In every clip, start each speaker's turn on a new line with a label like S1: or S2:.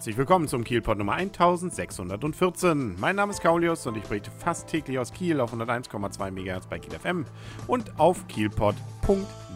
S1: Herzlich willkommen zum Kielpot Nummer 1614. Mein Name ist Kaulius und ich berichte fast täglich aus Kiel auf 101,2 MHz bei Kiel FM und auf kielpot.de.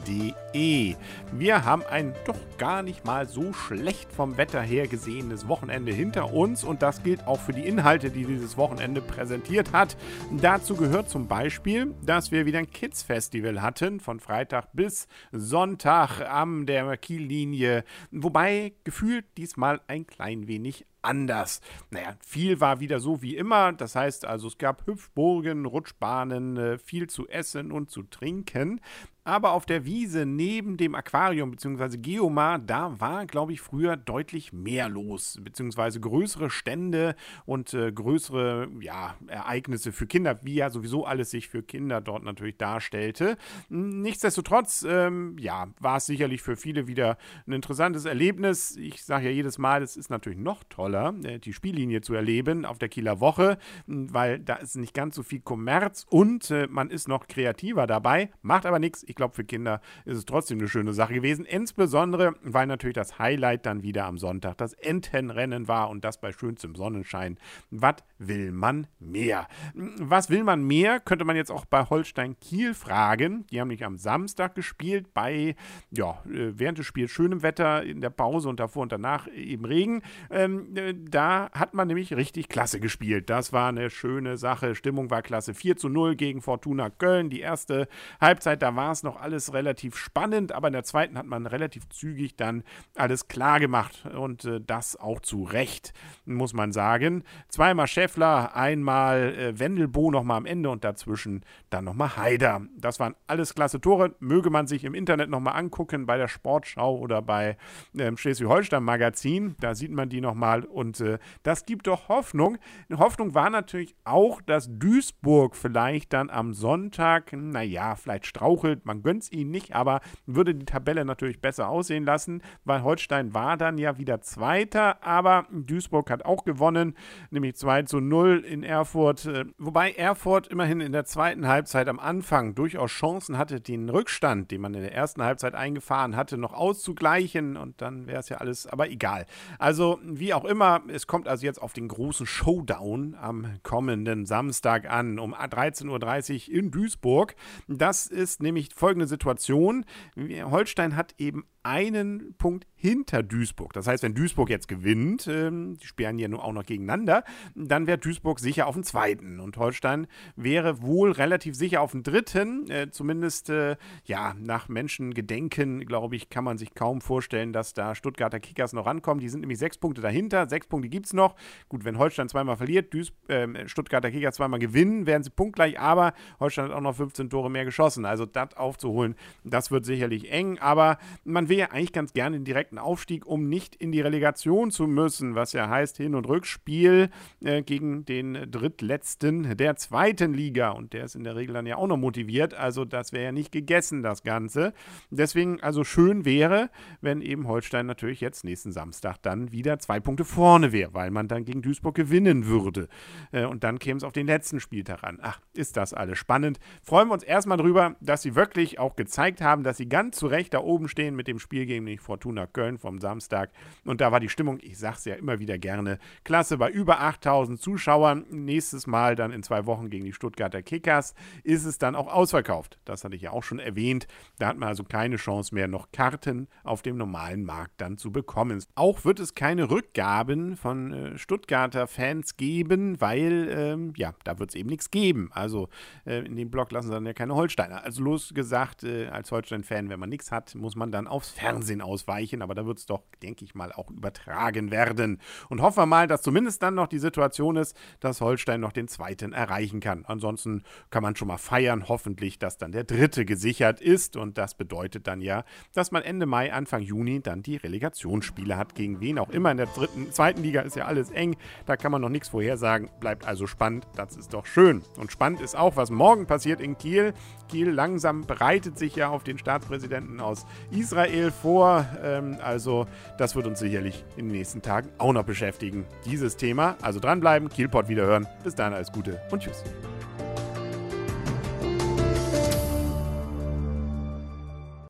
S1: Wir haben ein doch gar nicht mal so schlecht vom Wetter her gesehenes Wochenende hinter uns und das gilt auch für die Inhalte, die dieses Wochenende präsentiert hat. Dazu gehört zum Beispiel, dass wir wieder ein Kids Festival hatten, von Freitag bis Sonntag am der Kiellinie, wobei gefühlt diesmal ein klein wenig anders. Naja, viel war wieder so wie immer. Das heißt also, es gab Hüpfburgen, Rutschbahnen, viel zu essen und zu trinken. Aber auf der Wiese neben dem Aquarium bzw. Geomar, da war, glaube ich, früher deutlich mehr los, beziehungsweise größere Stände und äh, größere ja, Ereignisse für Kinder, wie ja sowieso alles sich für Kinder dort natürlich darstellte. Nichtsdestotrotz, ähm, ja, war es sicherlich für viele wieder ein interessantes Erlebnis. Ich sage ja jedes Mal, es ist natürlich noch toller, äh, die Spiellinie zu erleben auf der Kieler Woche, weil da ist nicht ganz so viel Kommerz und äh, man ist noch kreativer dabei, macht aber nichts ich glaube, für Kinder ist es trotzdem eine schöne Sache gewesen. Insbesondere, weil natürlich das Highlight dann wieder am Sonntag das Entenrennen war und das bei schönstem Sonnenschein. Was will man mehr? Was will man mehr, könnte man jetzt auch bei Holstein Kiel fragen. Die haben nicht am Samstag gespielt, bei, ja, äh, während des Spiels schönem Wetter, in der Pause und davor und danach eben Regen. Ähm, äh, da hat man nämlich richtig klasse gespielt. Das war eine schöne Sache. Stimmung war klasse. 4 zu 0 gegen Fortuna Köln. Die erste Halbzeit, da war es noch alles relativ spannend, aber in der zweiten hat man relativ zügig dann alles klar gemacht und äh, das auch zu Recht, muss man sagen. Zweimal Scheffler, einmal äh, Wendelbo nochmal am Ende und dazwischen dann nochmal Haider. Das waren alles klasse Tore, möge man sich im Internet nochmal angucken bei der Sportschau oder bei ähm, Schleswig-Holstein-Magazin, da sieht man die nochmal und äh, das gibt doch Hoffnung. Hoffnung war natürlich auch, dass Duisburg vielleicht dann am Sonntag, naja, vielleicht strauchelt, man man gönnt es ihnen nicht, aber würde die Tabelle natürlich besser aussehen lassen, weil Holstein war dann ja wieder Zweiter, aber Duisburg hat auch gewonnen, nämlich 2 zu 0 in Erfurt. Äh, wobei Erfurt immerhin in der zweiten Halbzeit am Anfang durchaus Chancen hatte, den Rückstand, den man in der ersten Halbzeit eingefahren hatte, noch auszugleichen und dann wäre es ja alles, aber egal. Also, wie auch immer, es kommt also jetzt auf den großen Showdown am kommenden Samstag an, um 13.30 Uhr in Duisburg. Das ist nämlich folgende Situation. Holstein hat eben einen Punkt hinter Duisburg. Das heißt, wenn Duisburg jetzt gewinnt, ähm, die spielen ja nur auch noch gegeneinander, dann wäre Duisburg sicher auf dem zweiten. Und Holstein wäre wohl relativ sicher auf dem dritten. Äh, zumindest, äh, ja, nach Menschengedenken, glaube ich, kann man sich kaum vorstellen, dass da Stuttgarter Kickers noch rankommen. Die sind nämlich sechs Punkte dahinter. Sechs Punkte gibt es noch. Gut, wenn Holstein zweimal verliert, Duis äh, Stuttgarter Kickers zweimal gewinnen, wären sie punktgleich. Aber Holstein hat auch noch 15 Tore mehr geschossen. Also das aufzuholen, das wird sicherlich eng. Aber man will ja eigentlich ganz gerne den direkten Aufstieg, um nicht in die Relegation zu müssen, was ja heißt Hin- und Rückspiel äh, gegen den drittletzten der zweiten Liga. Und der ist in der Regel dann ja auch noch motiviert. Also das wäre ja nicht gegessen, das Ganze. Deswegen also schön wäre, wenn eben Holstein natürlich jetzt nächsten Samstag dann wieder zwei Punkte vorne wäre, weil man dann gegen Duisburg gewinnen würde. Äh, und dann käme es auf den letzten Spieltag an. Ach, ist das alles spannend. Freuen wir uns erstmal drüber, dass sie wirklich auch gezeigt haben, dass sie ganz zu Recht da oben stehen mit dem Spiel gegen die Fortuna Köln vom Samstag. Und da war die Stimmung, ich sage es ja immer wieder gerne, klasse bei über 8000 Zuschauern. Nächstes Mal dann in zwei Wochen gegen die Stuttgarter Kickers ist es dann auch ausverkauft. Das hatte ich ja auch schon erwähnt. Da hat man also keine Chance mehr, noch Karten auf dem normalen Markt dann zu bekommen. Auch wird es keine Rückgaben von äh, Stuttgarter Fans geben, weil ähm, ja, da wird es eben nichts geben. Also äh, in dem Block lassen sie dann ja keine Holsteiner. Also losgesagt, äh, als Holstein-Fan, wenn man nichts hat, muss man dann aufs Fernsehen ausweichen. Aber da wird es doch, denke ich mal, auch übertragen werden. Und hoffen wir mal, dass zumindest dann noch die Situation ist, dass Holstein noch den zweiten erreichen kann. Ansonsten kann man schon mal feiern, hoffentlich, dass dann der dritte gesichert ist. Und das bedeutet dann ja, dass man Ende Mai, Anfang Juni dann die Relegationsspiele hat, gegen wen auch immer. In der dritten, zweiten Liga ist ja alles eng. Da kann man noch nichts vorhersagen. Bleibt also spannend. Das ist doch schön. Und spannend ist auch, was morgen passiert in Kiel. Kiel langsam bereitet sich ja auf den Staatspräsidenten aus Israel vor. Ähm, also das wird uns sicherlich in den nächsten Tagen auch noch beschäftigen, dieses Thema. Also dranbleiben, Kielpot wiederhören. Bis dann, alles Gute und tschüss.